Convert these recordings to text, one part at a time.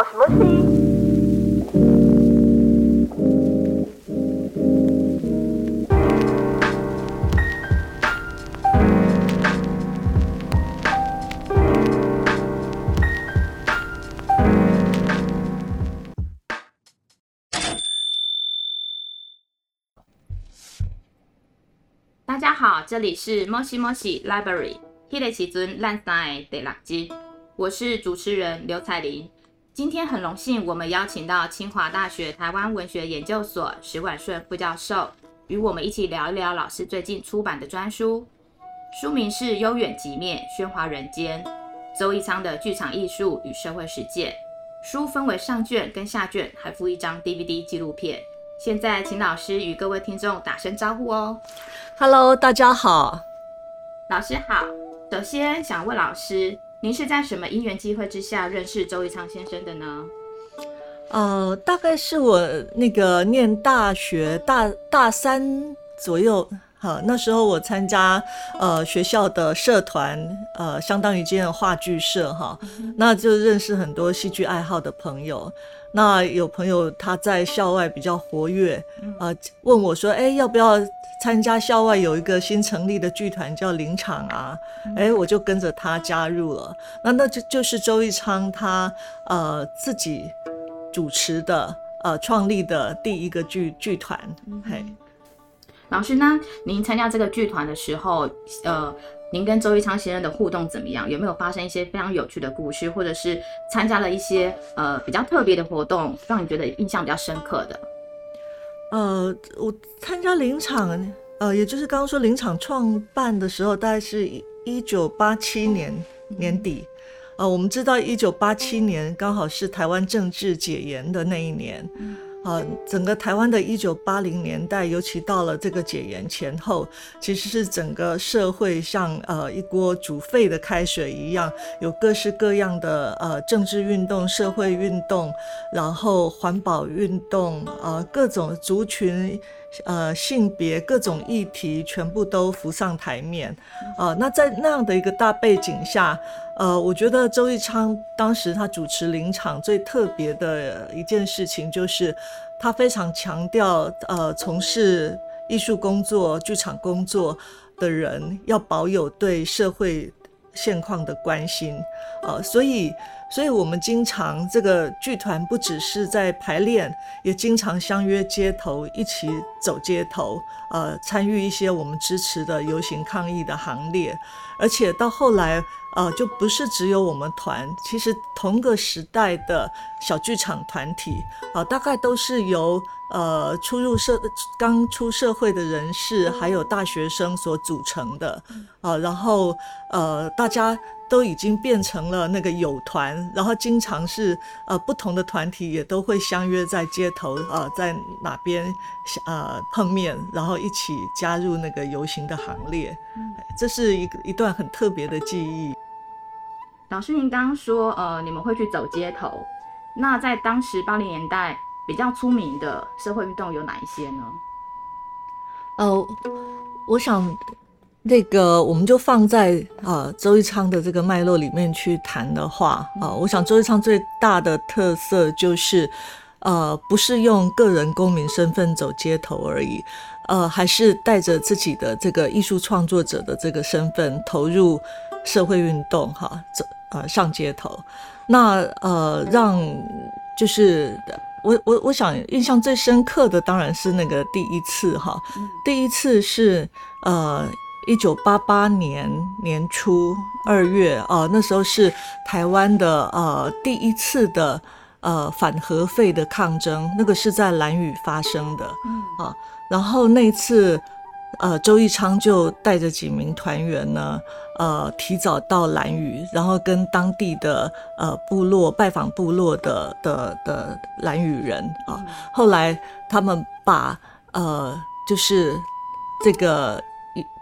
もしもし大家好，这里是莫西莫西 Library，迄个时阵咱三个第六集，我是主持人刘彩玲。 今天很荣幸，我们邀请到清华大学台湾文学研究所史婉顺副教授，与我们一起聊一聊老师最近出版的专书，书名是《悠远即灭，喧哗人间》，周一昌的剧场艺术与社会实践。书分为上卷跟下卷，还附一张 DVD 纪录片。现在请老师与各位听众打声招呼哦。Hello，大家好。老师好，首先想问老师，您是在什么因缘机会之下认识周一昌先生的呢？呃，大概是我那个念大学大大三左右，哈，那时候我参加呃学校的社团，呃，相当于今天的话剧社哈，那就认识很多戏剧爱好的朋友。那有朋友他在校外比较活跃，呃，问我说，哎，要不要参加校外有一个新成立的剧团叫林场啊？哎，我就跟着他加入了。那那就就是周一昌他呃自己主持的呃创立的第一个剧剧团，嘿。老师呢？您参加这个剧团的时候，呃，您跟周一昌先生的互动怎么样？有没有发生一些非常有趣的故事，或者是参加了一些呃比较特别的活动，让你觉得印象比较深刻的？呃，我参加林场，呃，也就是刚刚说林场创办的时候，大概是一九八七年年底。呃，我们知道一九八七年刚好是台湾政治解严的那一年。啊，整个台湾的一九八零年代，尤其到了这个解严前后，其实是整个社会像呃一锅煮沸的开水一样，有各式各样的呃政治运动、社会运动，然后环保运动，呃各种族群。呃，性别各种议题全部都浮上台面，呃，那在那样的一个大背景下，呃，我觉得周一昌当时他主持林场最特别的一件事情，就是他非常强调，呃，从事艺术工作、剧场工作的人要保有对社会现况的关心，呃，所以。所以，我们经常这个剧团不只是在排练，也经常相约街头，一起走街头，呃，参与一些我们支持的游行抗议的行列。而且到后来，呃，就不是只有我们团，其实同个时代的小剧场团体，啊、呃，大概都是由呃初入社、刚出社会的人士，还有大学生所组成的，啊、呃，然后呃，大家。都已经变成了那个友团，然后经常是呃不同的团体也都会相约在街头呃在哪边呃碰面，然后一起加入那个游行的行列，这是一一段很特别的记忆。老师，您刚刚说呃你们会去走街头，那在当时八零年代比较出名的社会运动有哪一些呢？呃，我想。那个，我们就放在啊周一昌的这个脉络里面去谈的话啊，我想周一昌最大的特色就是，呃，不是用个人公民身份走街头而已，呃，还是带着自己的这个艺术创作者的这个身份投入社会运动哈，走呃上街头，那呃让就是。我我我想印象最深刻的当然是那个第一次哈，第一次是呃。一九八八年年初二月啊、呃，那时候是台湾的呃第一次的呃反核废的抗争，那个是在兰屿发生的，嗯啊，然后那一次呃周义昌就带着几名团员呢，呃提早到兰屿，然后跟当地的呃部落拜访部落的的的兰屿人啊，后来他们把呃就是这个。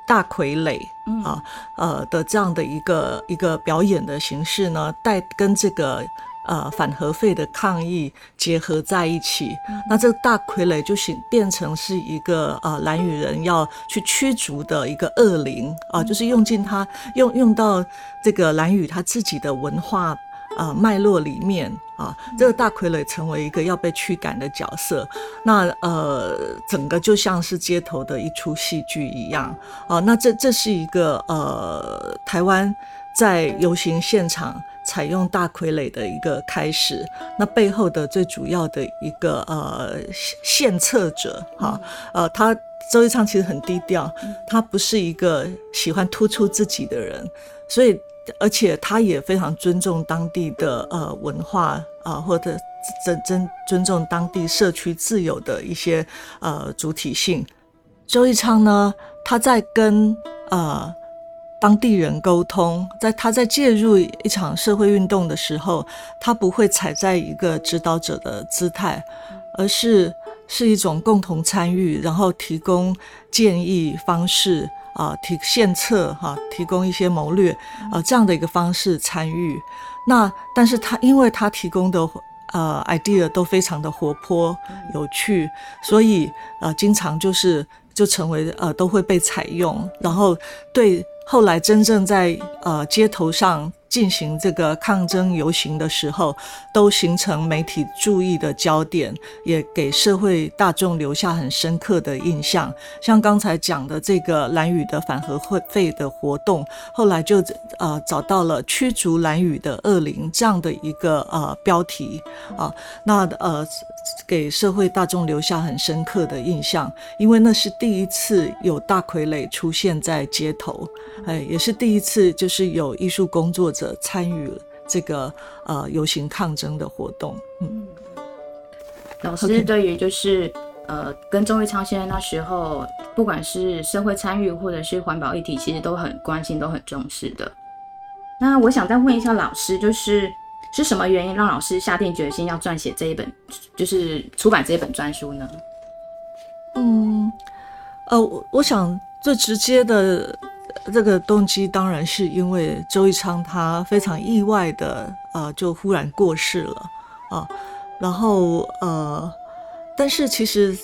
大傀儡啊，呃的这样的一个一个表演的形式呢，带跟这个呃反核废的抗议结合在一起。那这个大傀儡就形变成是一个呃蓝雨人要去驱逐的一个恶灵啊，就是用尽他用用到这个蓝雨他自己的文化呃脉络里面啊，这个大傀儡成为一个要被驱赶的角色，那呃整个就像是街头的一出戏剧一样啊，那这这是一个呃台湾在游行现场采用大傀儡的一个开始，那背后的最主要的一个呃献策者哈，呃他。周一昌其实很低调，他不是一个喜欢突出自己的人，所以而且他也非常尊重当地的呃文化啊，或者尊尊尊重当地社区自有的一些呃主体性。周一昌呢，他在跟呃当地人沟通，在他在介入一场社会运动的时候，他不会踩在一个指导者的姿态，而是。是一种共同参与，然后提供建议方式啊，提献策哈，提供一些谋略啊，这样的一个方式参与。那但是他因为他提供的呃 idea 都非常的活泼有趣，所以呃经常就是就成为呃都会被采用，然后对后来真正在呃街头上。进行这个抗争游行的时候，都形成媒体注意的焦点，也给社会大众留下很深刻的印象。像刚才讲的这个蓝雨的反核会费的活动，后来就呃找到了驱逐蓝雨的恶灵这样的一个呃标题啊，那呃给社会大众留下很深刻的印象，因为那是第一次有大傀儡出现在街头，哎，也是第一次就是有艺术工作者。者参与这个呃游行抗争的活动，嗯，老师对于就是呃跟周玉昌先生那时候，不管是社会参与或者是环保议题，其实都很关心，都很重视的。那我想再问一下老师，就是是什么原因让老师下定决心要撰写这一本，就是出版这一本专书呢？嗯，呃，我我想最直接的。这个动机当然是因为周一昌他非常意外的呃就忽然过世了啊，然后呃，但是其实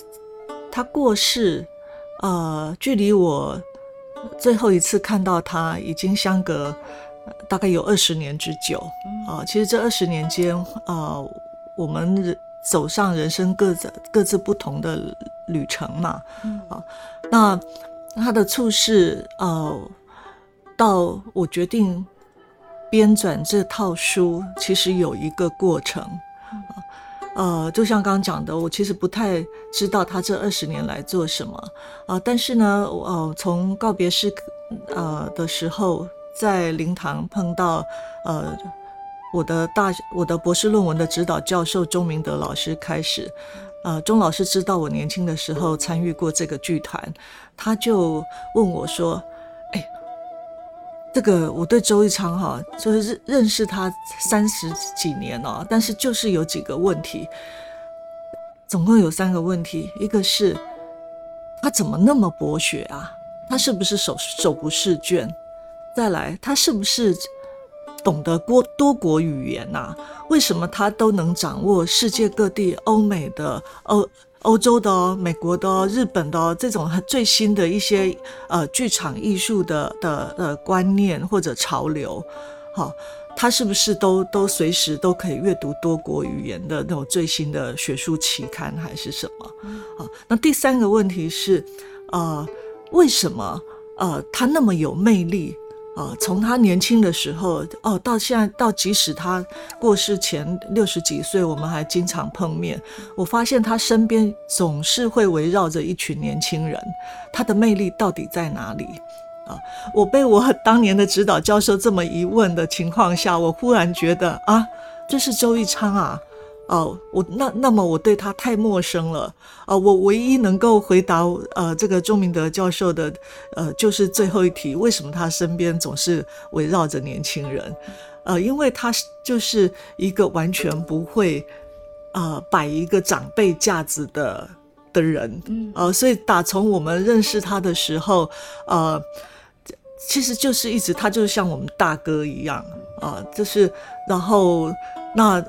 他过世呃距离我最后一次看到他已经相隔大概有二十年之久啊。其实这二十年间啊，我们走上人生各自各自不同的旅程嘛啊，那。他的处事，呃，到我决定编纂这套书，其实有一个过程，呃，就像刚刚讲的，我其实不太知道他这二十年来做什么，啊，但是呢，呃，从告别式，呃的时候，在灵堂碰到，呃，我的大我的博士论文的指导教授钟明德老师开始。呃，钟老师知道我年轻的时候参与过这个剧团，他就问我说：“哎，这个我对周一昌哈，就是认认识他三十几年了，但是就是有几个问题，总共有三个问题，一个是他怎么那么博学啊？他是不是手手不释卷？再来，他是不是？”懂得多多国语言呐？为什么他都能掌握世界各地、欧美的、欧欧洲的、美国的、日本的这种最新的一些呃剧场艺术的的的观念或者潮流？好，他是不是都都随时都可以阅读多国语言的那种最新的学术期刊还是什么？好，那第三个问题是，呃，为什么呃他那么有魅力？啊，从他年轻的时候哦，到现在，到即使他过世前六十几岁，我们还经常碰面。我发现他身边总是会围绕着一群年轻人，他的魅力到底在哪里？啊，我被我当年的指导教授这么一问的情况下，我忽然觉得啊，这是周玉昌啊。哦，我那那么我对他太陌生了啊！我唯一能够回答呃这个钟明德教授的呃就是最后一题，为什么他身边总是围绕着年轻人？呃，因为他就是一个完全不会呃摆一个长辈架子的的人，嗯，呃，所以打从我们认识他的时候，呃，其实就是一直他就是像我们大哥一样啊，就是然后那。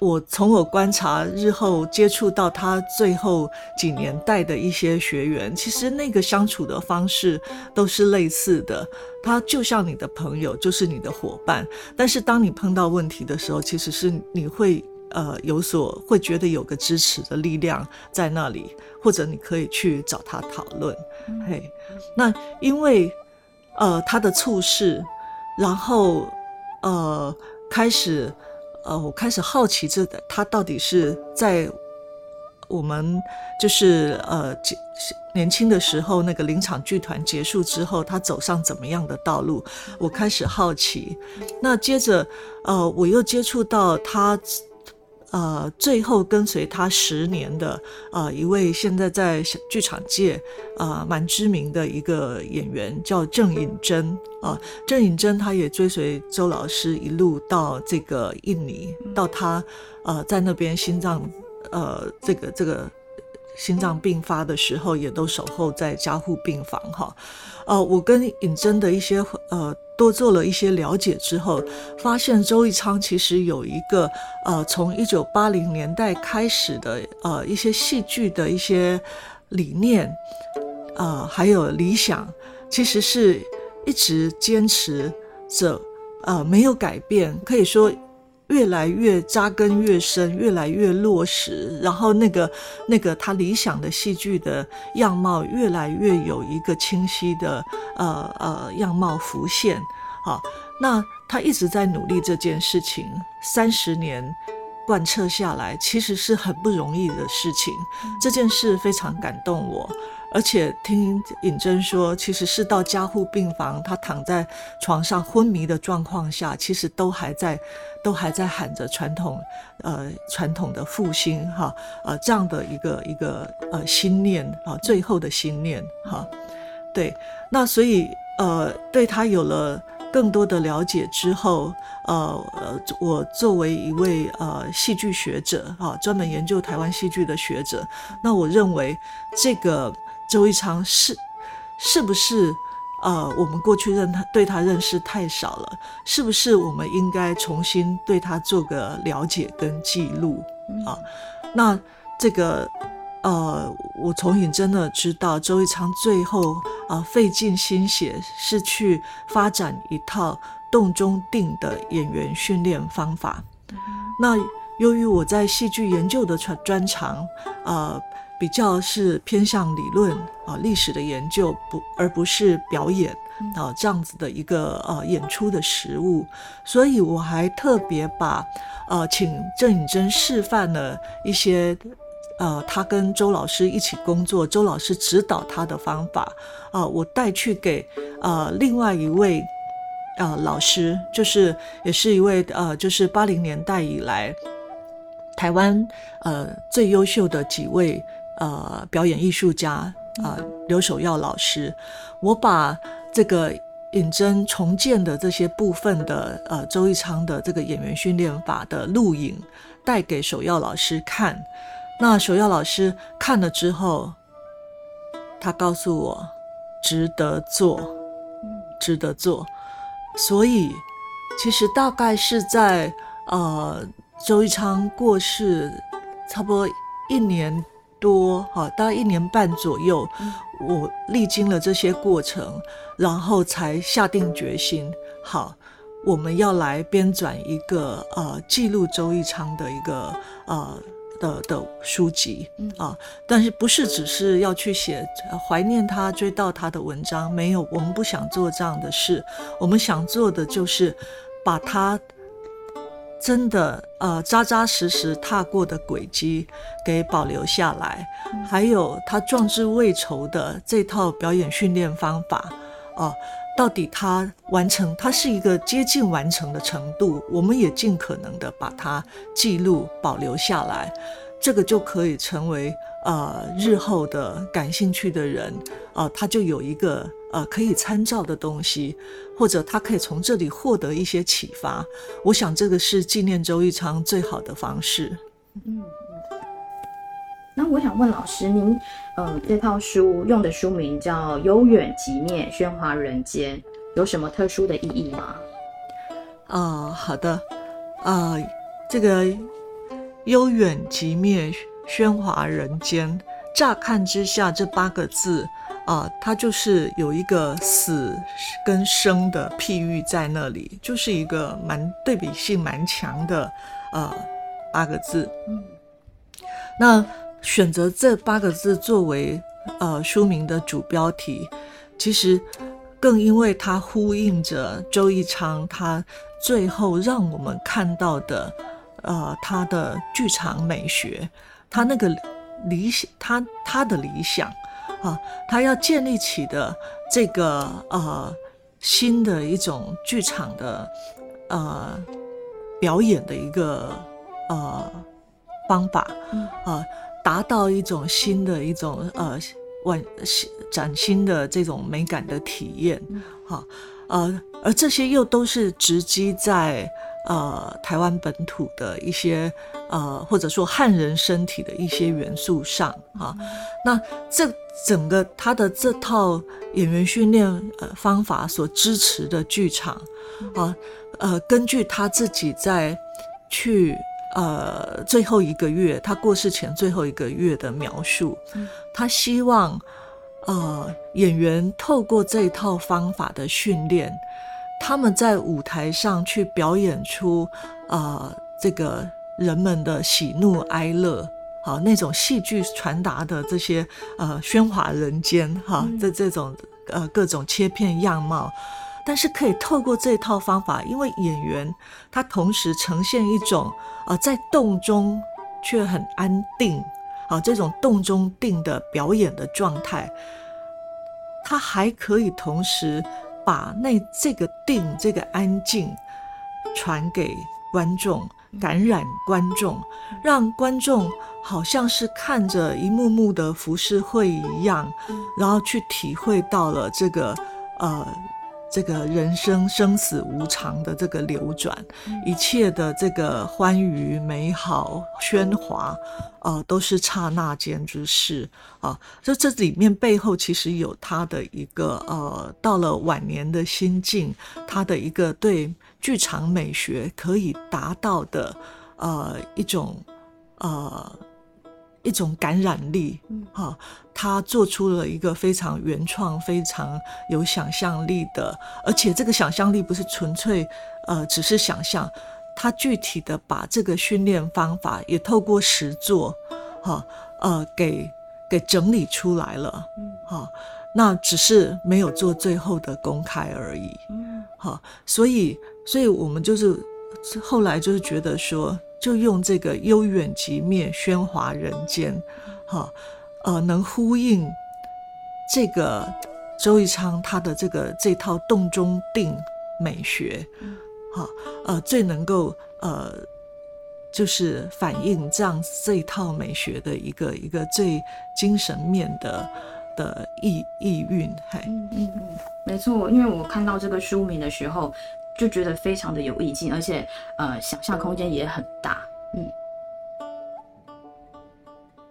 我从我观察日后接触到他最后几年带的一些学员，其实那个相处的方式都是类似的。他就像你的朋友，就是你的伙伴。但是当你碰到问题的时候，其实是你会呃有所会觉得有个支持的力量在那里，或者你可以去找他讨论。嘿，那因为呃他的处事，然后呃开始。呃，我开始好奇，这他到底是在我们就是呃年轻的时候，那个林场剧团结束之后，他走上怎么样的道路？我开始好奇。那接着，呃，我又接触到他。呃，最后跟随他十年的呃一位现在在剧场界呃蛮知名的一个演员叫郑颖珍啊，郑颖珍他也追随周老师一路到这个印尼，到他呃在那边心脏呃这个这个心脏病发的时候，也都守候在加护病房哈。呃，我跟尹真的一些呃。多做了一些了解之后，发现周益昌其实有一个呃，从一九八零年代开始的呃一些戏剧的一些理念，呃，还有理想，其实是一直坚持着，呃，没有改变，可以说。越来越扎根越深，越来越落实，然后那个那个他理想的戏剧的样貌越来越有一个清晰的呃呃样貌浮现。好，那他一直在努力这件事情，三十年贯彻下来，其实是很不容易的事情。这件事非常感动我。而且听尹真说，其实是到加护病房，他躺在床上昏迷的状况下，其实都还在，都还在喊着传统，呃，传统的复兴，哈，呃，这样的一个一个呃心念啊，最后的心念，哈，对，那所以呃，对他有了更多的了解之后，呃呃，我作为一位呃戏剧学者，哈，专门研究台湾戏剧的学者，那我认为这个。周一昌是是不是呃，我们过去认他对他认识太少了，是不是我们应该重新对他做个了解跟记录啊？那这个呃，我从尹真的知道，周一昌最后啊费尽心血是去发展一套动中定的演员训练方法。那由于我在戏剧研究的专专长啊。比较是偏向理论啊历史的研究，不而不是表演啊这样子的一个呃演出的实物，所以我还特别把呃请郑颖珍示范了一些呃他跟周老师一起工作，周老师指导他的方法啊，我带去给呃另外一位呃老师，就是也是一位呃就是八零年代以来台湾呃最优秀的几位。呃，表演艺术家啊，刘守耀老师，我把这个尹真重建的这些部分的呃周一昌的这个演员训练法的录影带给守耀老师看，那守耀老师看了之后，他告诉我值得做，值得做，所以其实大概是在呃周一昌过世差不多一年。多哈，大概一年半左右，我历经了这些过程，然后才下定决心，好，我们要来编纂一个呃记录周一昌的一个呃的的书籍啊，但是不是只是要去写怀念他、追悼他的文章？没有，我们不想做这样的事，我们想做的就是把他。真的，呃，扎扎实实踏过的轨迹给保留下来，还有他壮志未酬的这套表演训练方法，哦，到底他完成，他是一个接近完成的程度，我们也尽可能的把它记录保留下来，这个就可以成为呃日后的感兴趣的人，呃，他就有一个。呃，可以参照的东西，或者他可以从这里获得一些启发。我想这个是纪念周玉昌最好的方式。嗯，那我想问老师，您呃这套书用的书名叫《悠远即灭，喧哗人间》，有什么特殊的意义吗？啊，好的，啊，这个悠远即灭，喧哗人间。乍看之下，这八个字啊，它就是有一个死跟生的譬喻在那里，就是一个蛮对比性蛮强的呃八个字。嗯，那选择这八个字作为呃书名的主标题，其实更因为它呼应着周一昌他最后让我们看到的呃他的剧场美学，他那个。理想，他他的理想啊，他要建立起的这个呃新的一种剧场的呃表演的一个呃方法，啊，达到一种新的一种呃完崭新的这种美感的体验，哈，呃，而这些又都是直击在。呃，台湾本土的一些呃，或者说汉人身体的一些元素上啊，那这整个他的这套演员训练呃方法所支持的剧场啊，呃，根据他自己在去呃最后一个月，他过世前最后一个月的描述，他希望呃演员透过这套方法的训练。他们在舞台上去表演出，呃，这个人们的喜怒哀乐，好那种戏剧传达的这些呃喧哗人间哈的这种呃各种切片样貌，但是可以透过这套方法，因为演员他同时呈现一种呃在动中却很安定，好这种动中定的表演的状态，他还可以同时。把那这个定、这个安静传给观众，感染观众，让观众好像是看着一幕幕的浮世绘一样，然后去体会到了这个呃。这个人生生死无常的这个流转，一切的这个欢愉美好喧哗，呃，都是刹那间之事啊。就这里面背后其实有他的一个呃，到了晚年的心境，他的一个对剧场美学可以达到的呃一种呃。一种感染力，哈，他做出了一个非常原创、非常有想象力的，而且这个想象力不是纯粹，呃，只是想象，他具体的把这个训练方法也透过实作，哈，呃，给给整理出来了，哈，那只是没有做最后的公开而已，嗯，好，所以，所以我们就是后来就是觉得说。就用这个悠远即灭，喧哗人间，哈，呃，能呼应这个周一昌他的这个这套洞中定美学，哈，呃，最能够呃，就是反映这样这一套美学的一个一个最精神面的的意意蕴，嘿，嗯嗯嗯，没错，因为我看到这个书名的时候。就觉得非常的有意境，而且呃，想象空间也很大。嗯，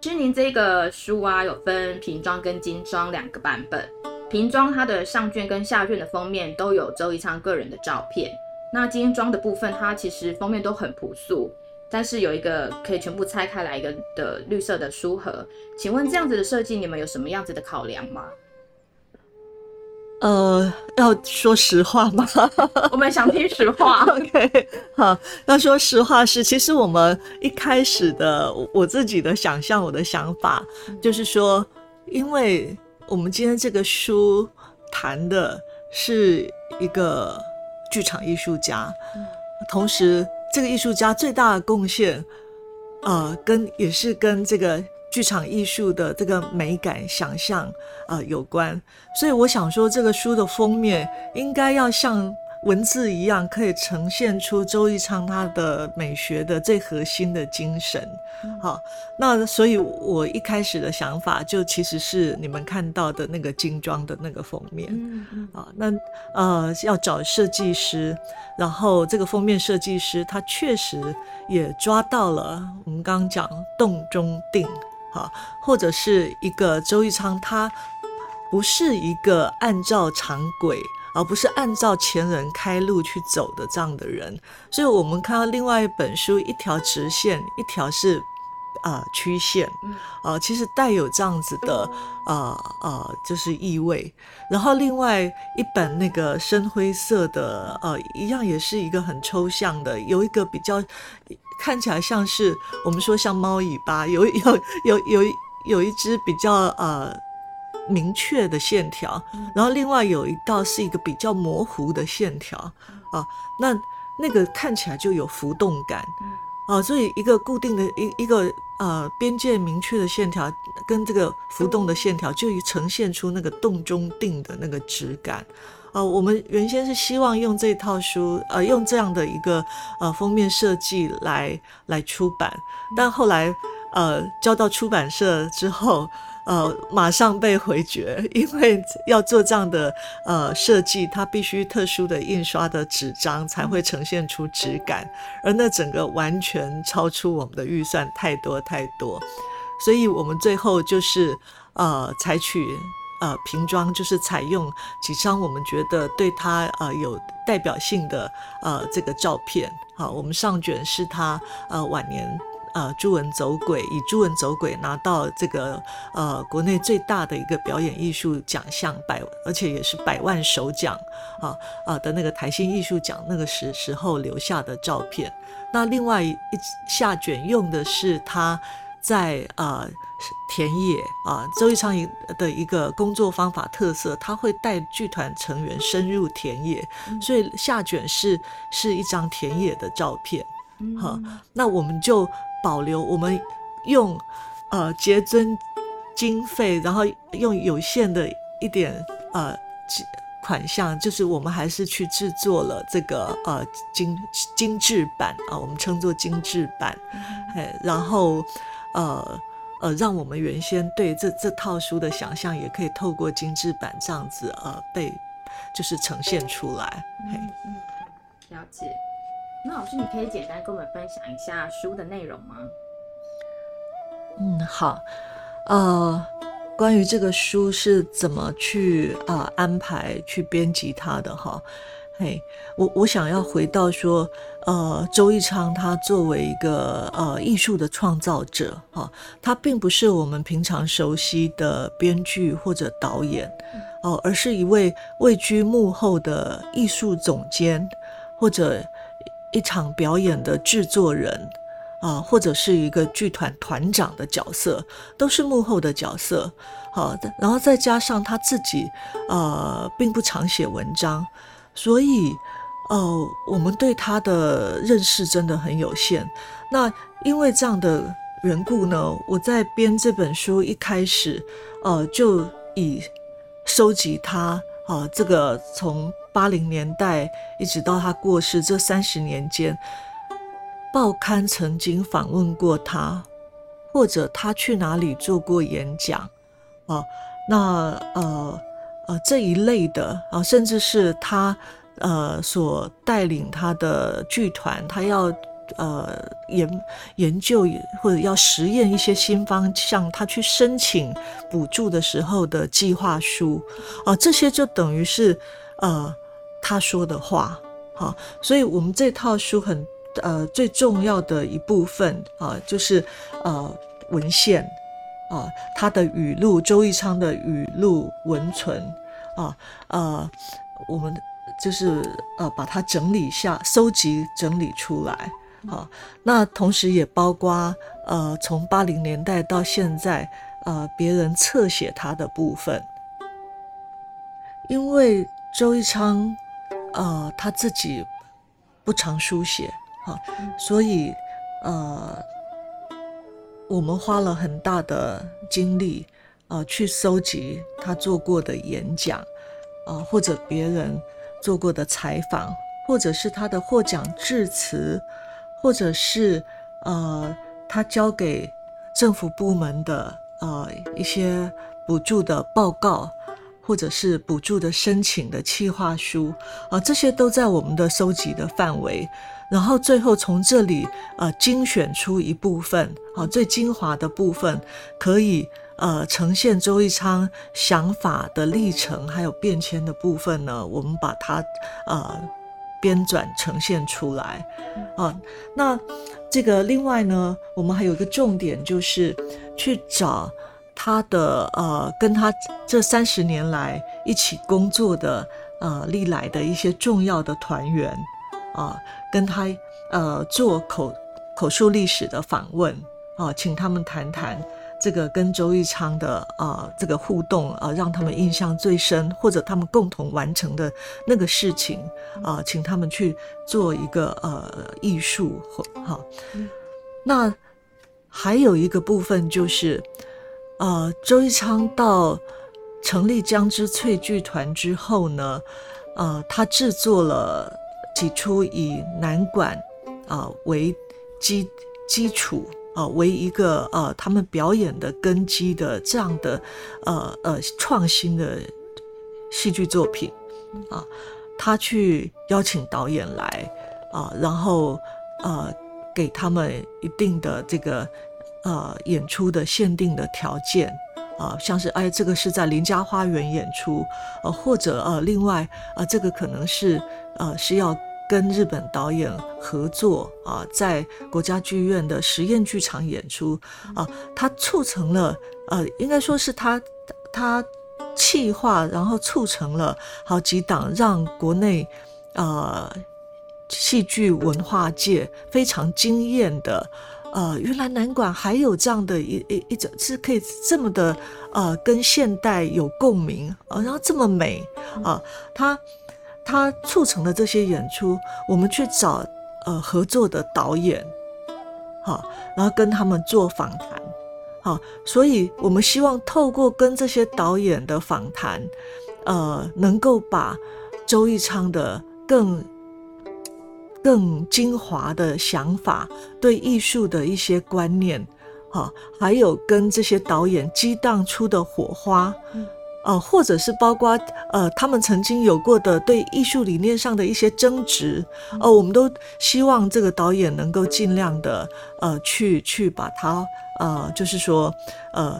其实您这个书啊，有分瓶装跟精装两个版本。瓶装它的上卷跟下卷的封面都有周一昌个人的照片，那精装的部分它其实封面都很朴素，但是有一个可以全部拆开来一个的绿色的书盒。请问这样子的设计，你们有什么样子的考量吗？呃，要说实话吗？我们想听实话。OK，好，要说实话是，其实我们一开始的我自己的想象，我的想法就是说，因为我们今天这个书谈的是一个剧场艺术家，同时这个艺术家最大的贡献，呃，跟也是跟这个。剧场艺术的这个美感想象，呃，有关，所以我想说，这个书的封面应该要像文字一样，可以呈现出周一昌他的美学的最核心的精神。好，那所以我一开始的想法就其实是你们看到的那个精装的那个封面。啊，那呃要找设计师，然后这个封面设计师他确实也抓到了我们刚刚讲动中定。啊，或者是一个周玉昌，他不是一个按照常轨而不是按照前人开路去走的这样的人。所以，我们看到另外一本书，一条直线，一条是。啊，曲线，啊，其实带有这样子的，呃呃，就是意味。然后另外一本那个深灰色的，呃，一样也是一个很抽象的，有一个比较看起来像是我们说像猫尾巴，有有有有有一只比较呃明确的线条，然后另外有一道是一个比较模糊的线条，啊，那那个看起来就有浮动感。哦，所以一个固定的一一个呃边界明确的线条，跟这个浮动的线条，就呈现出那个动中定的那个质感。啊，我们原先是希望用这套书，呃，用这样的一个呃封面设计来来出版，但后来呃交到出版社之后。呃，马上被回绝，因为要做这样的呃设计，它必须特殊的印刷的纸张才会呈现出质感，而那整个完全超出我们的预算太多太多，所以我们最后就是呃采取呃瓶装，就是采用几张我们觉得对它呃有代表性的呃这个照片，好，我们上卷是他呃晚年。呃，朱文走鬼以朱文走鬼拿到这个呃国内最大的一个表演艺术奖项百，而且也是百万首奖啊啊的那个台新艺术奖那个时时候留下的照片。那另外一下卷用的是他在呃田野啊，周一昌的一个工作方法特色，他会带剧团成员深入田野，所以下卷是是一张田野的照片。好，那我们就。保留我们用呃节尊经费，然后用有限的一点呃款项，就是我们还是去制作了这个呃精精致版啊，我们称作精致版，哎，然后呃呃，让我们原先对这这套书的想象，也可以透过精致版这样子呃被就是呈现出来。嗯嗯，了解。那老师，你可以简单跟我们分享一下书的内容吗？嗯，好，呃，关于这个书是怎么去啊安排去编辑它的哈？嘿，我我想要回到说，呃，周一昌他作为一个呃艺术的创造者哈，他并不是我们平常熟悉的编剧或者导演哦，而是一位位居幕后的艺术总监或者。一场表演的制作人啊，或者是一个剧团团长的角色，都是幕后的角色。好，然后再加上他自己，呃，并不常写文章，所以，呃，我们对他的认识真的很有限。那因为这样的缘故呢，我在编这本书一开始，呃，就以收集他。啊，这个从八零年代一直到他过世这三十年间，报刊曾经访问过他，或者他去哪里做过演讲，啊，那呃呃这一类的啊，甚至是他呃所带领他的剧团，他要。呃，研研究或者要实验一些新方向，他去申请补助的时候的计划书啊，这些就等于是呃他说的话，好，所以我们这套书很呃最重要的一部分啊，就是呃文献啊，他的语录，周一昌的语录文存啊，呃，我们就是呃把它整理下，收集整理出来。好，那同时也包括呃，从八零年代到现在，呃，别人侧写他的部分，因为周一昌，呃，他自己不常书写，哈，所以呃，我们花了很大的精力，呃，去搜集他做过的演讲，啊，或者别人做过的采访，或者是他的获奖致辞。或者是呃，他交给政府部门的呃一些补助的报告，或者是补助的申请的企划书啊，这些都在我们的收集的范围。然后最后从这里呃精选出一部分啊最精华的部分，可以呃呈现周一昌想法的历程还有变迁的部分呢，我们把它呃编纂呈现出来啊。那这个另外呢，我们还有一个重点就是去找他的呃跟他这三十年来一起工作的呃历来的一些重要的团员啊，跟他呃做口。口述历史的访问啊，请他们谈谈这个跟周玉昌的啊这个互动啊，让他们印象最深，或者他们共同完成的那个事情啊，请他们去做一个呃艺术或哈。那还有一个部分就是，呃，周一昌到成立江之翠剧团之后呢，呃，他制作了几出以南管啊为基基础啊，为一个呃，他们表演的根基的这样的呃呃创新的戏剧作品啊，他去邀请导演来啊，然后呃给他们一定的这个呃演出的限定的条件啊，像是哎这个是在林家花园演出，呃或者呃另外呃这个可能是呃是要。跟日本导演合作啊，在国家剧院的实验剧场演出啊，他促成了呃，应该说是他他气化，然后促成了好几档让国内呃戏剧文化界非常惊艳的呃，原来南馆还有这样的一一一种是可以这么的呃跟现代有共鸣呃，然后这么美啊，他。他促成的这些演出，我们去找呃合作的导演，好，然后跟他们做访谈，好，所以我们希望透过跟这些导演的访谈，呃，能够把周玉昌的更更精华的想法，对艺术的一些观念，好，还有跟这些导演激荡出的火花。呃，或者是包括呃，他们曾经有过的对艺术理念上的一些争执，呃，我们都希望这个导演能够尽量的呃，去去把它呃，就是说呃，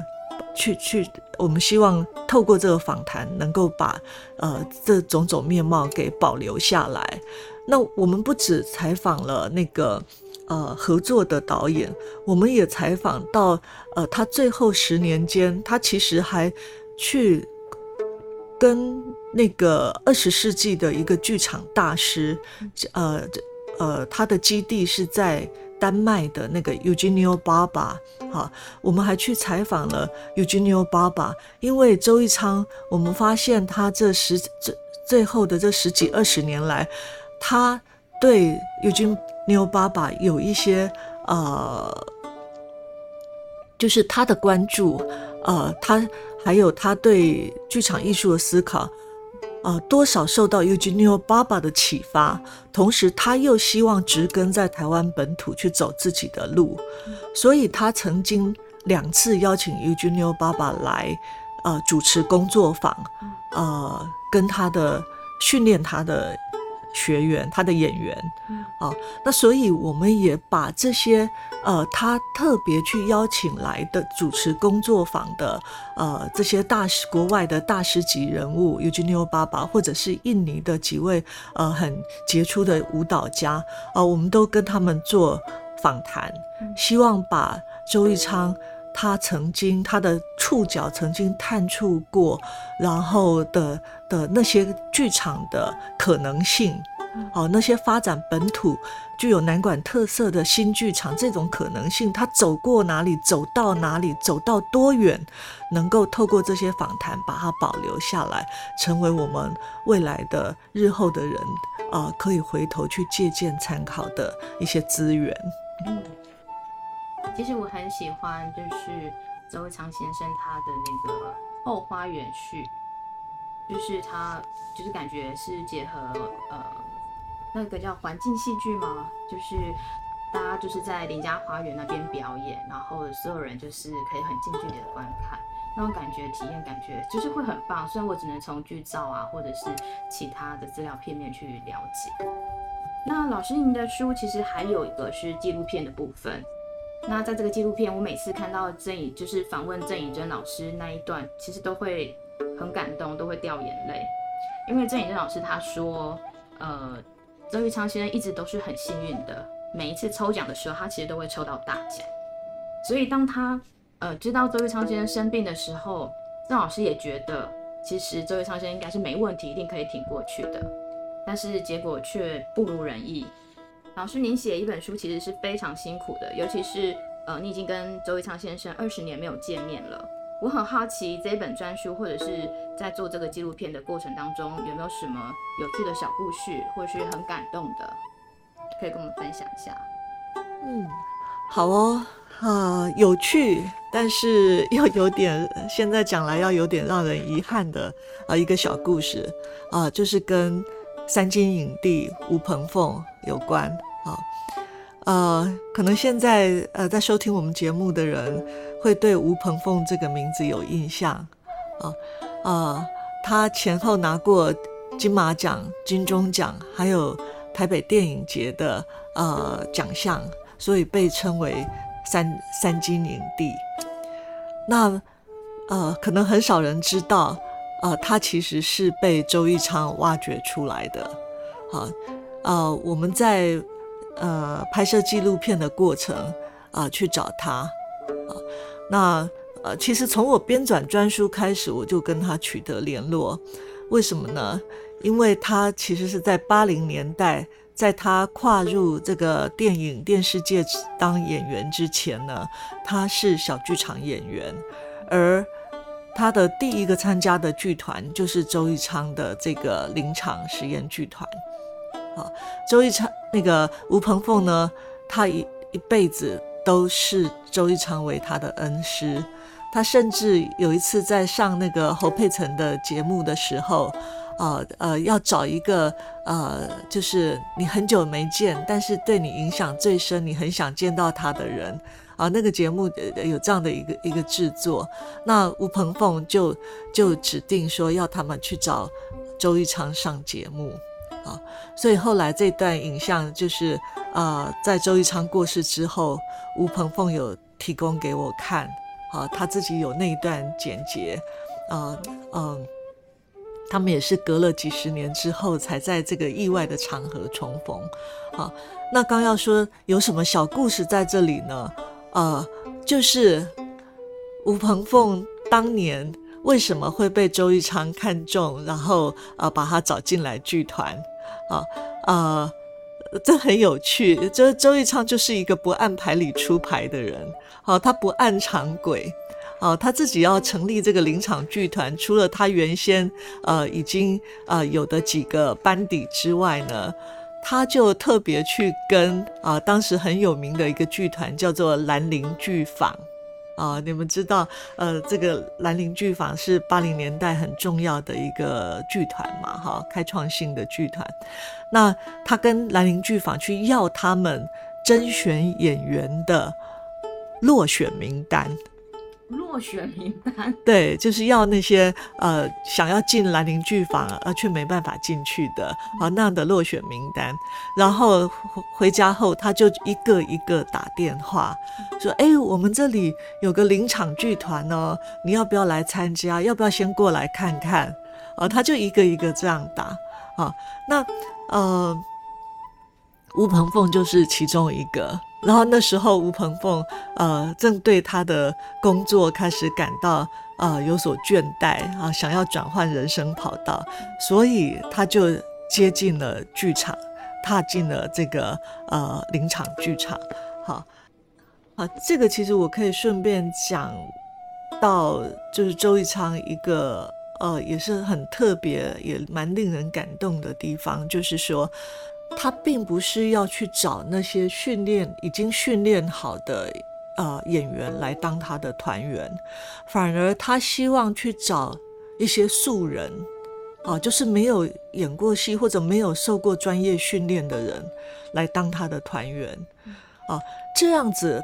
去去，我们希望透过这个访谈，能够把呃这种种面貌给保留下来。那我们不止采访了那个呃合作的导演，我们也采访到呃，他最后十年间，他其实还去。跟那个二十世纪的一个剧场大师，呃呃，他的基地是在丹麦的那个 Eugenio Baba，哈，我们还去采访了 Eugenio Baba，因为周一昌，我们发现他这十这最后的这十几二十年来，他对 Eugenio Baba 有一些呃，就是他的关注，呃，他。还有他对剧场艺术的思考，呃，多少受到 Eugenio Baba 的启发，同时他又希望植根在台湾本土去走自己的路，所以他曾经两次邀请 Eugenio Baba 来，呃，主持工作坊，呃，跟他的训练他的。学员，他的演员，啊，那所以我们也把这些呃，他特别去邀请来的主持工作坊的呃这些大师，国外的大师级人物，Eugenio Baba，或者是印尼的几位呃很杰出的舞蹈家，啊，我们都跟他们做访谈，希望把周玉昌。他曾经，他的触角曾经探触过，然后的的那些剧场的可能性，哦，那些发展本土具有南管特色的新剧场这种可能性，他走过哪里，走到哪里，走到多远，能够透过这些访谈把它保留下来，成为我们未来的日后的人啊，可以回头去借鉴参考的一些资源。其实我很喜欢，就是周伟昌先生他的那个《后花园序》，就是他就是感觉是结合呃那个叫环境戏剧吗？就是大家就是在林家花园那边表演，然后所有人就是可以很近距离的观看，那种感觉体验感觉就是会很棒。虽然我只能从剧照啊或者是其他的资料片面去了解。那老师您的书其实还有一个是纪录片的部分。那在这个纪录片，我每次看到郑以就是访问郑以珍老师那一段，其实都会很感动，都会掉眼泪。因为郑以珍老师他说，呃，周玉昌先生一直都是很幸运的，每一次抽奖的时候，他其实都会抽到大奖。所以当他呃知道周玉昌先生生病的时候，郑老师也觉得，其实周玉昌先生应该是没问题，一定可以挺过去的。但是结果却不如人意。老师，您写一本书其实是非常辛苦的，尤其是呃，你已经跟周玉昌先生二十年没有见面了。我很好奇这一本专书，或者是在做这个纪录片的过程当中，有没有什么有趣的小故事，或者是很感动的，可以跟我们分享一下？嗯，好哦，啊，有趣，但是 又有点现在讲来要有点让人遗憾的啊一个小故事啊，就是跟。三金影帝吴鹏凤有关啊，呃，可能现在呃在收听我们节目的人会对吴鹏凤这个名字有印象啊啊，他前后拿过金马奖、金钟奖，还有台北电影节的呃奖项，所以被称为三三金影帝。那呃，可能很少人知道。呃，他其实是被周玉昌挖掘出来的。好，呃，我们在呃拍摄纪录片的过程啊，去找他啊。那呃，其实从我编纂专书开始，我就跟他取得联络。为什么呢？因为他其实是在八零年代，在他跨入这个电影电视界当演员之前呢，他是小剧场演员，而。他的第一个参加的剧团就是周玉昌的这个林场实验剧团。啊，周玉昌那个吴鹏凤呢，他一一辈子都是周玉昌为他的恩师。他甚至有一次在上那个侯佩岑的节目的时候，呃呃，要找一个呃，就是你很久没见，但是对你影响最深，你很想见到他的人。啊，那个节目有这样的一个一个制作，那吴鹏凤就就指定说要他们去找周玉昌上节目啊，所以后来这段影像就是啊，在周玉昌过世之后，吴鹏凤有提供给我看，啊，他自己有那一段简洁，啊嗯，他们也是隔了几十年之后才在这个意外的场合重逢，啊，那刚要说有什么小故事在这里呢？呃，就是吴鹏凤当年为什么会被周玉昌看中，然后呃把他找进来剧团啊啊，这很有趣。周周玉昌就是一个不按牌理出牌的人，好，他不按常轨，好，他自己要成立这个林场剧团，除了他原先呃已经呃有的几个班底之外呢。他就特别去跟啊，当时很有名的一个剧团叫做兰陵剧坊啊，你们知道，呃，这个兰陵剧坊是八零年代很重要的一个剧团嘛，哈，开创性的剧团。那他跟兰陵剧坊去要他们甄选演员的落选名单。落选名单 对，就是要那些呃想要进兰陵剧坊而却没办法进去的啊那样的落选名单。然后回家后，他就一个一个打电话说：“哎，我们这里有个林场剧团哦，你要不要来参加？要不要先过来看看？”啊，他就一个一个这样打啊。那呃，吴鹏凤就是其中一个。然后那时候吴鹏凤呃正对他的工作开始感到呃有所倦怠啊，想要转换人生跑道，所以他就接近了剧场，踏进了这个呃林场剧场。好，啊，这个其实我可以顺便讲到，就是周玉昌一个呃也是很特别也蛮令人感动的地方，就是说。他并不是要去找那些训练已经训练好的呃演员来当他的团员，反而他希望去找一些素人，啊，就是没有演过戏或者没有受过专业训练的人来当他的团员，啊，这样子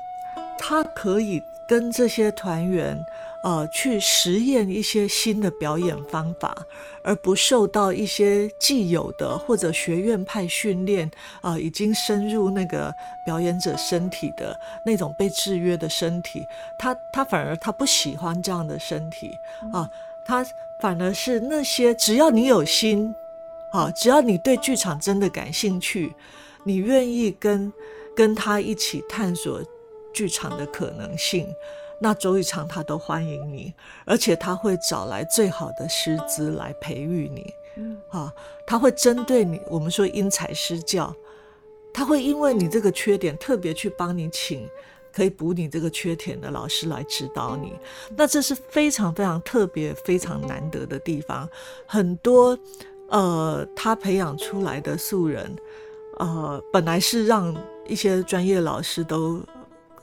他可以跟这些团员呃，去实验一些新的表演方法，而不受到一些既有的或者学院派训练啊，已经深入那个表演者身体的那种被制约的身体，他他反而他不喜欢这样的身体啊，他反而是那些只要你有心，啊，只要你对剧场真的感兴趣，你愿意跟跟他一起探索剧场的可能性。那周玉昌他都欢迎你，而且他会找来最好的师资来培育你，嗯，啊，他会针对你，我们说因材施教，他会因为你这个缺点特别去帮你请可以补你这个缺点的老师来指导你，那这是非常非常特别、非常难得的地方。很多呃，他培养出来的素人，呃，本来是让一些专业老师都。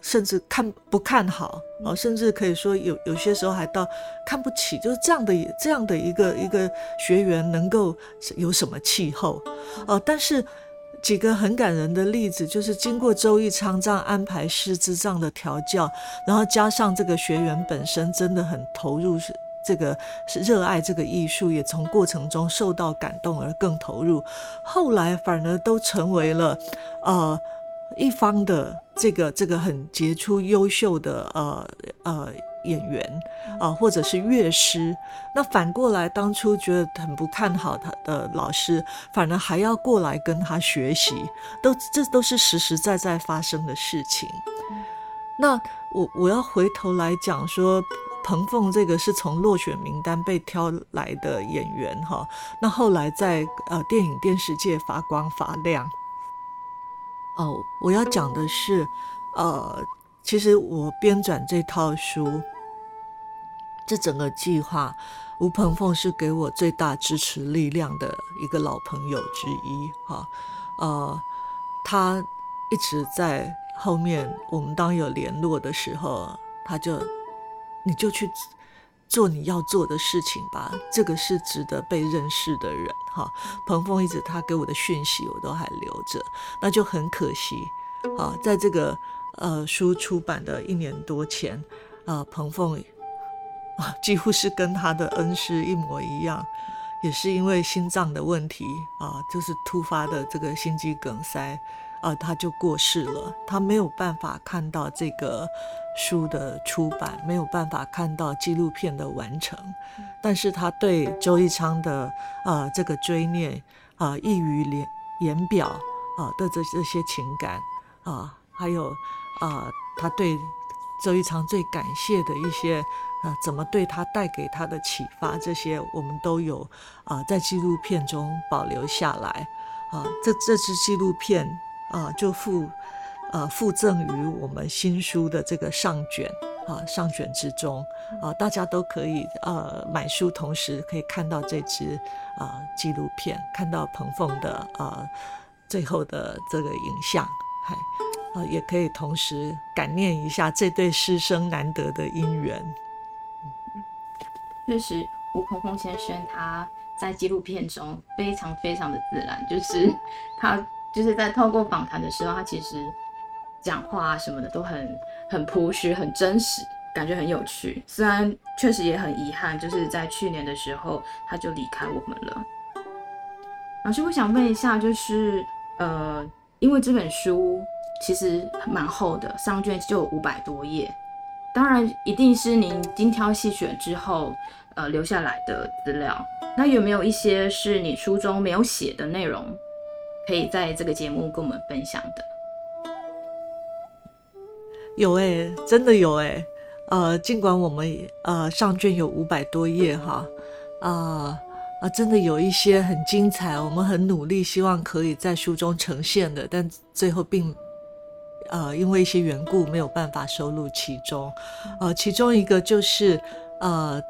甚至看不看好哦，甚至可以说有有些时候还到看不起，就是这样的这样的一个一个学员能够有什么气候哦？但是几个很感人的例子，就是经过周易昌这样安排师资这样的调教，然后加上这个学员本身真的很投入，是这个是热爱这个艺术，也从过程中受到感动而更投入，后来反而都成为了呃。一方的这个这个很杰出优秀的呃呃演员啊，或者是乐师，那反过来当初觉得很不看好他的老师，反而还要过来跟他学习，都这都是实实在在发生的事情。那我我要回头来讲说，彭凤这个是从落选名单被挑来的演员哈，那后来在呃电影电视界发光发亮。哦，我要讲的是，呃，其实我编撰这套书，这整个计划，吴鹏凤是给我最大支持力量的一个老朋友之一，哈，呃，他一直在后面，我们当有联络的时候，他就，你就去。做你要做的事情吧，这个是值得被认识的人哈。彭峰一直他给我的讯息我都还留着，那就很可惜啊。在这个呃书出版的一年多前，啊彭凤啊 几乎是跟他的恩师一模一样，也是因为心脏的问题啊，就是突发的这个心肌梗塞。呃，他就过世了，他没有办法看到这个书的出版，没有办法看到纪录片的完成，但是他对周一昌的呃这个追念啊，溢于言言表啊的这这些情感啊，还有啊他对周一昌最感谢的一些啊，怎么对他带给他的启发，这些我们都有啊在纪录片中保留下来啊，这这支纪录片。啊，就附，呃，附赠于我们新书的这个上卷啊，上卷之中啊，大家都可以呃买书，同时可以看到这支啊纪录片，看到彭凤的啊最后的这个影像，还啊也可以同时感念一下这对师生难得的姻缘。确实，吴鹏凤先生他在纪录片中非常非常的自然，就是他。就是在透过访谈的时候，他其实讲话啊什么的都很很朴实、很真实，感觉很有趣。虽然确实也很遗憾，就是在去年的时候他就离开我们了。老师，我想问一下，就是呃，因为这本书其实蛮厚的，上卷就有五百多页，当然一定是您精挑细选之后呃留下来的资料。那有没有一些是你书中没有写的内容？可以在这个节目跟我们分享的，有哎，真的有哎，呃，尽管我们呃上卷有五百多页哈，啊啊，真的有一些很精彩，我们很努力，希望可以在书中呈现的，但最后并呃因为一些缘故没有办法收录其中，呃，其中一个就是呃。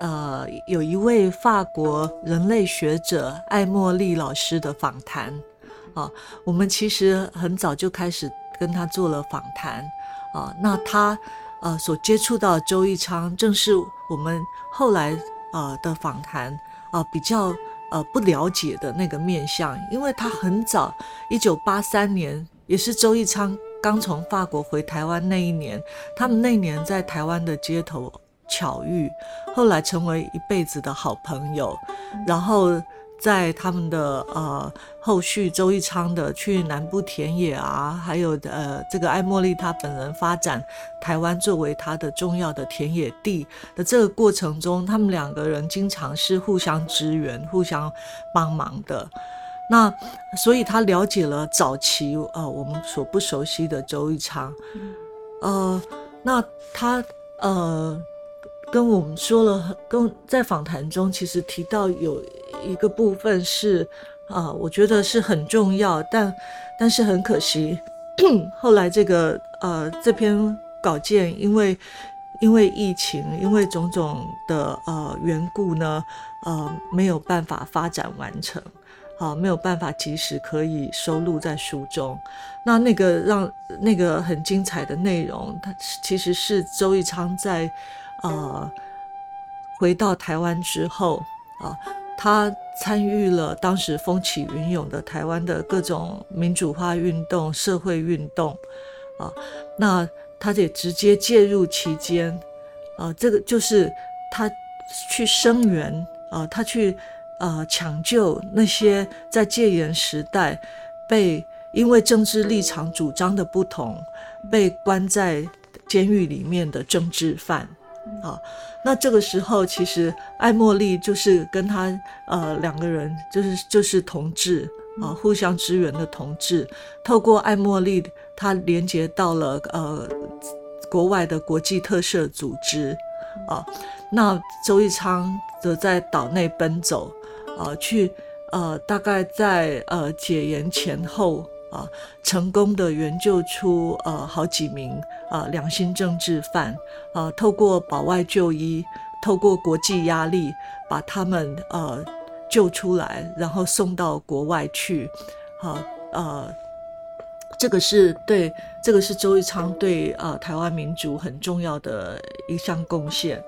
呃，有一位法国人类学者艾茉莉老师的访谈啊，我们其实很早就开始跟他做了访谈啊。那他呃所接触到周一昌，正是我们后来呃的访谈啊比较呃不了解的那个面相，因为他很早，一九八三年，也是周一昌刚从法国回台湾那一年，他们那年在台湾的街头。巧遇，后来成为一辈子的好朋友，然后。在他们的呃后续，周一昌的去南部田野啊，还有呃这个艾茉莉她本人发展台湾作为她的重要的田野地的这个过程中，他们两个人经常是互相支援、互相帮忙的。那所以他了解了早期呃我们所不熟悉的周一昌，呃，那他呃跟我们说了，跟在访谈中其实提到有。一个部分是，啊，我觉得是很重要，但但是很可惜，后来这个呃这篇稿件因为因为疫情，因为种种的呃缘故呢，呃没有办法发展完成，啊没有办法及时可以收录在书中。那那个让那个很精彩的内容，它其实是周玉昌在呃回到台湾之后啊。他参与了当时风起云涌的台湾的各种民主化运动、社会运动，啊，那他也直接介入其间，啊，这个就是他去声援，啊，他去呃抢救那些在戒严时代被因为政治立场主张的不同被关在监狱里面的政治犯。啊，那这个时候其实艾茉莉就是跟他呃两个人就是就是同志啊，互相支援的同志。透过艾茉莉，他连接到了呃国外的国际特赦组织啊。那周一昌则在岛内奔走啊，去呃大概在呃解严前后。啊，成功的援救出呃好几名啊良心政治犯，啊，透过保外就医，透过国际压力，把他们呃救出来，然后送到国外去，啊呃，这个是对这个是周一昌对呃台湾民主很重要的一项贡献，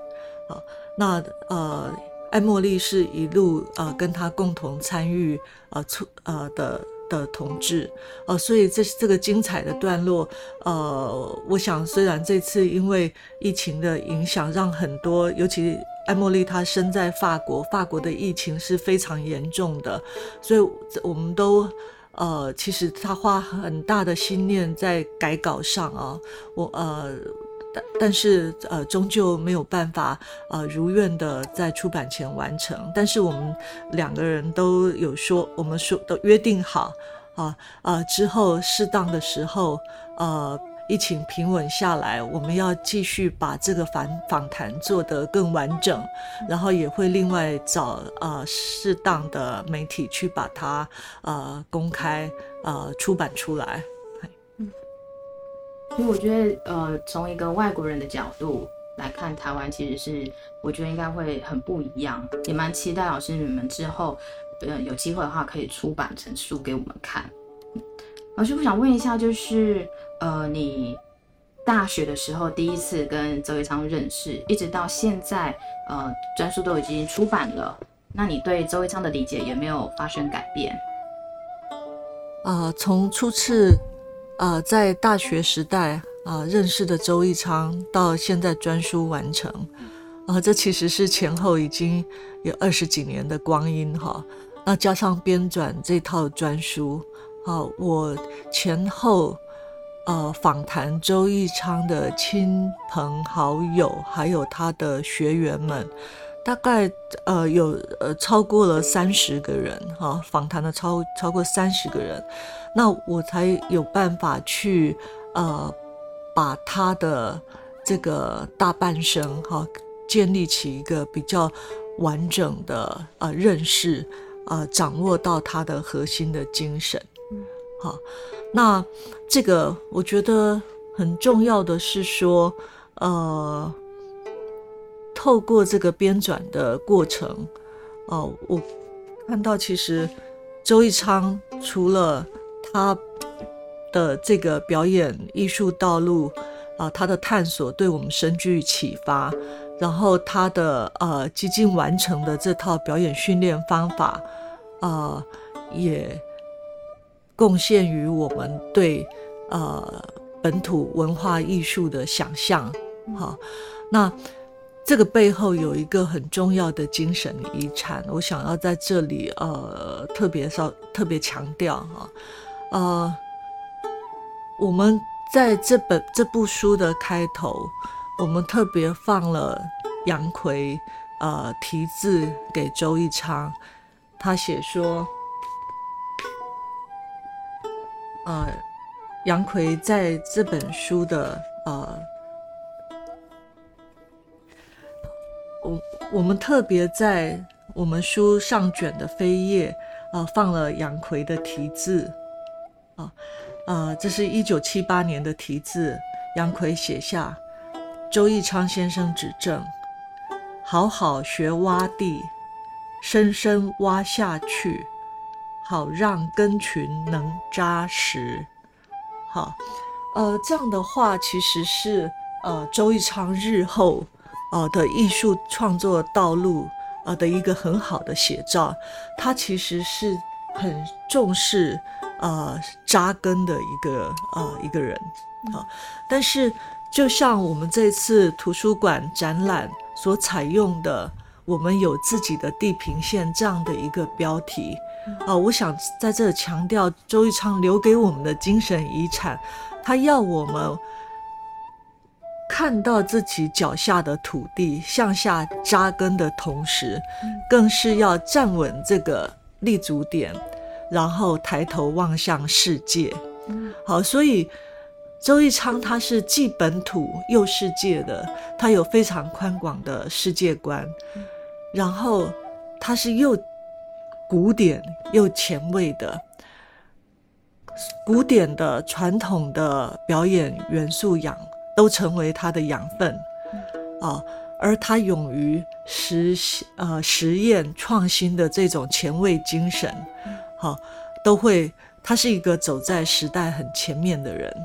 啊，那呃艾茉莉是一路呃跟他共同参与呃出呃的。的同志，呃，所以这这个精彩的段落，呃，我想虽然这次因为疫情的影响，让很多，尤其艾茉莉她身在法国，法国的疫情是非常严重的，所以我们都，呃，其实她花很大的心念在改稿上啊，我呃。但是呃，终究没有办法呃如愿的在出版前完成。但是我们两个人都有说，我们说都约定好啊啊，之后适当的时候呃，疫情平稳下来，我们要继续把这个访访谈做得更完整，然后也会另外找呃适当的媒体去把它呃公开呃出版出来。所以我觉得，呃，从一个外国人的角度来看台湾，其实是我觉得应该会很不一样，也蛮期待老师你们之后，呃，有机会的话可以出版成书给我们看。老师，我想问一下，就是，呃，你大学的时候第一次跟周一昌认识，一直到现在，呃，专书都已经出版了，那你对周一昌的理解有没有发生改变？啊，从初次。呃，在大学时代啊认识的周一昌，到现在专书完成，啊，这其实是前后已经有二十几年的光阴哈。那加上编纂这套专书，啊，我前后呃访谈周一昌的亲朋好友，还有他的学员们。大概呃有呃超过了三十个人哈，访谈了超超过三十个人，那我才有办法去呃把他的这个大半生哈建立起一个比较完整的呃认识，呃掌握到他的核心的精神，好，那这个我觉得很重要的是说呃。透过这个编纂的过程，哦，我看到其实周一昌除了他的这个表演艺术道路啊，他的探索对我们深具启发，然后他的呃几近完成的这套表演训练方法啊，也贡献于我们对呃本土文化艺术的想象。好，那。这个背后有一个很重要的精神遗产，我想要在这里呃特别稍特别强调哈，呃，我们在这本这部书的开头，我们特别放了杨奎呃题字给周一昌，他写说，呃，杨奎在这本书的呃。我我们特别在我们书上卷的扉页，啊，放了杨奎的题字，啊，啊，这是一九七八年的题字，杨奎写下：周义昌先生指正，好好学挖地，深深挖下去，好让根群能扎实。好，呃，这样的话其实是呃周义昌日后。呃的艺术创作道路呃的一个很好的写照，他其实是很重视呃扎根的一个呃一个人啊。但是就像我们这次图书馆展览所采用的，我们有自己的地平线这样的一个标题啊，我想在这强调周玉昌留给我们的精神遗产，他要我们。看到自己脚下的土地向下扎根的同时，更是要站稳这个立足点，然后抬头望向世界。好，所以周一昌他是既本土又世界的，他有非常宽广的世界观，然后他是又古典又前卫的，古典的传统的表演元素养。都成为他的养分，啊，而他勇于实呃实验创新的这种前卫精神，好，都会他是一个走在时代很前面的人，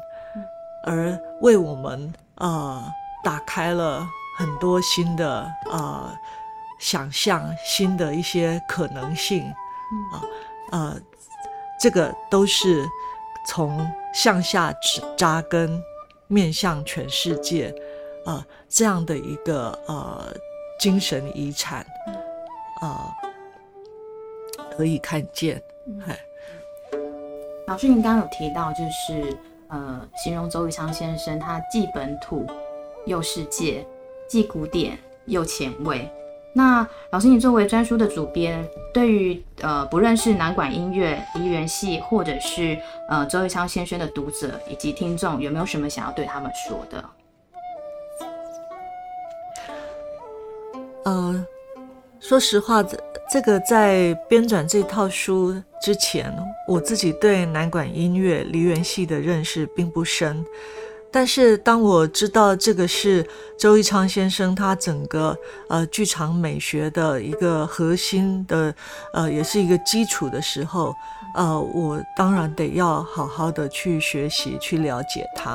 而为我们啊打开了很多新的啊想象，新的一些可能性，啊呃，这个都是从向下扎根。面向全世界，啊，这样的一个呃精神遗产，啊，可以看见。嗨，老师，您刚刚有提到，就是呃，形容周玉昌先生，他既本土又世界，既古典又前卫。那老师，你作为专书的主编，对于呃不认识南管音乐梨园戏或者是呃周玉昌先生的读者以及听众，有没有什么想要对他们说的？呃，说实话，这这个在编纂这套书之前，我自己对南管音乐梨园戏的认识并不深。但是当我知道这个是周一昌先生他整个呃剧场美学的一个核心的呃也是一个基础的时候，呃，我当然得要好好的去学习去了解他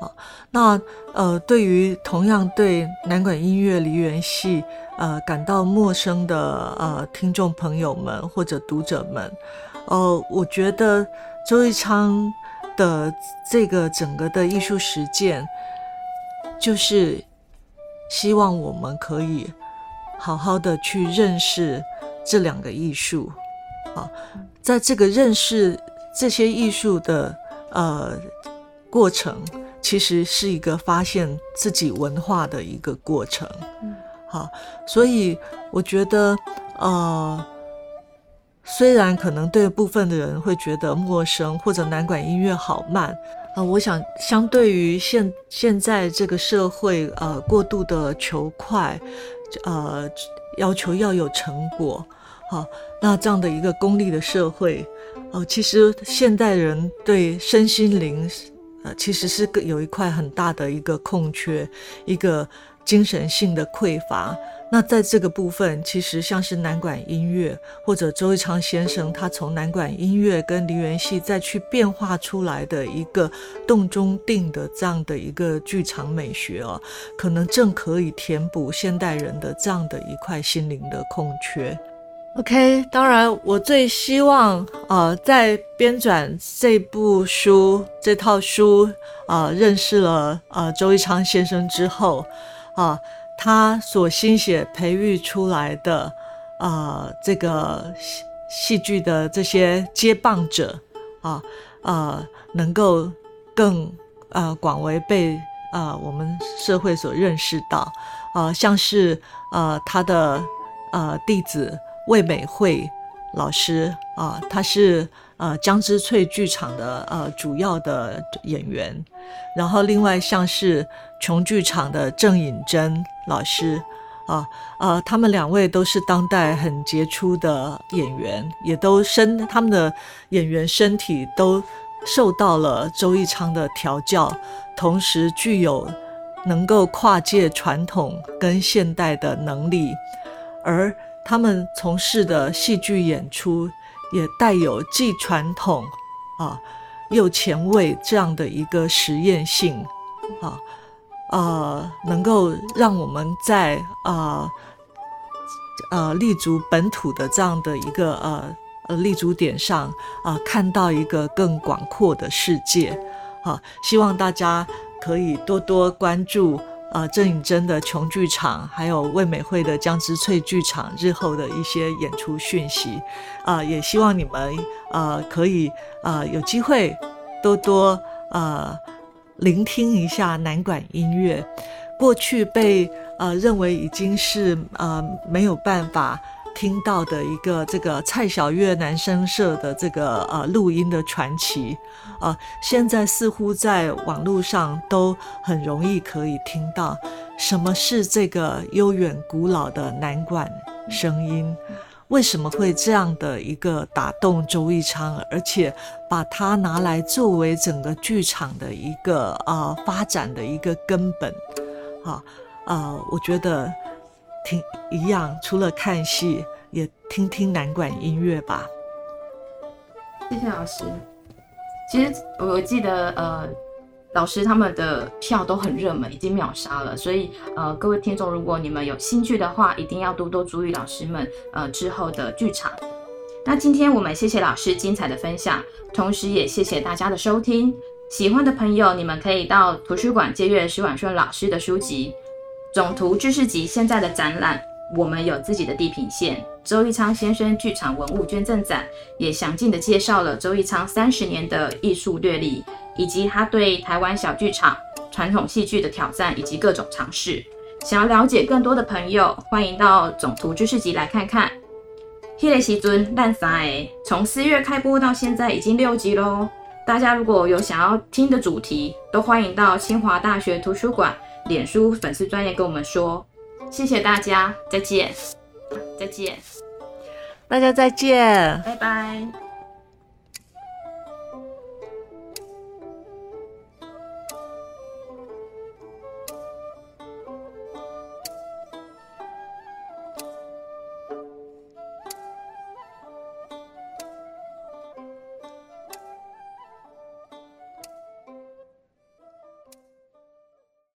啊。那呃，对于同样对南管音乐梨园戏呃感到陌生的呃听众朋友们或者读者们，呃，我觉得周一昌。的这个整个的艺术实践，就是希望我们可以好好的去认识这两个艺术啊，在这个认识这些艺术的呃过程，其实是一个发现自己文化的一个过程。好，所以我觉得呃。虽然可能对部分的人会觉得陌生，或者南管音乐好慢啊，我想相对于现现在这个社会，呃，过度的求快，呃，要求要有成果，好，那这样的一个功利的社会，哦，其实现代人对身心灵，呃，其实是有一块很大的一个空缺，一个精神性的匮乏。那在这个部分，其实像是南管音乐，或者周一昌先生他从南管音乐跟梨园戏再去变化出来的一个洞中定的这样的一个剧场美学哦，可能正可以填补现代人的这样的一块心灵的空缺。OK，当然我最希望呃在编纂这部书这套书啊，认识了呃周一昌先生之后啊。他所心血培育出来的呃这个戏戏剧的这些接棒者啊呃能够更呃广为被呃我们社会所认识到，呃像是呃他的呃弟子魏美惠老师啊，他是呃江之翠剧场的呃主要的演员，然后另外像是琼剧场的郑颖珍老师啊，呃，他们两位都是当代很杰出的演员，也都身他们的演员身体都受到了周一昌的调教，同时具有能够跨界传统跟现代的能力，而他们从事的戏剧演出也带有既传统啊又前卫这样的一个实验性啊。呃，能够让我们在呃呃立足本土的这样的一个呃呃立足点上啊、看到一个更广阔的世界。好、希望大家可以多多关注呃郑颖珍的琼剧场，还有魏美惠的姜之翠剧场日后的一些演出讯息。啊、也希望你们呃可以呃有机会多多呃。聆听一下南管音乐，过去被呃认为已经是呃没有办法听到的一个这个蔡小月男生社的这个呃录音的传奇，呃，现在似乎在网络上都很容易可以听到什么是这个悠远古老的南管声音。为什么会这样的一个打动周一昌，而且把它拿来作为整个剧场的一个呃发展的一个根本？啊呃，我觉得听一样，除了看戏，也听听南管音乐吧。谢谢老师。其实我记得呃。老师他们的票都很热门，已经秒杀了，所以呃，各位听众，如果你们有兴趣的话，一定要多多注意老师们呃之后的剧场。那今天我们谢谢老师精彩的分享，同时也谢谢大家的收听。喜欢的朋友，你们可以到图书馆借阅徐婉顺老师的书籍《总图知识集》。现在的展览，我们有自己的地平线。周一昌先生剧场文物捐赠展也详尽的介绍了周一昌三十年的艺术阅历。以及他对台湾小剧场、传统戏剧的挑战以及各种尝试，想要了解更多的朋友，欢迎到总图知识集来看看。h e 西尊烂仔从四月开播到现在已经六集喽，大家如果有想要听的主题，都欢迎到清华大学图书馆脸书粉丝专业跟我们说。谢谢大家，再见，再见，大家再见，拜拜。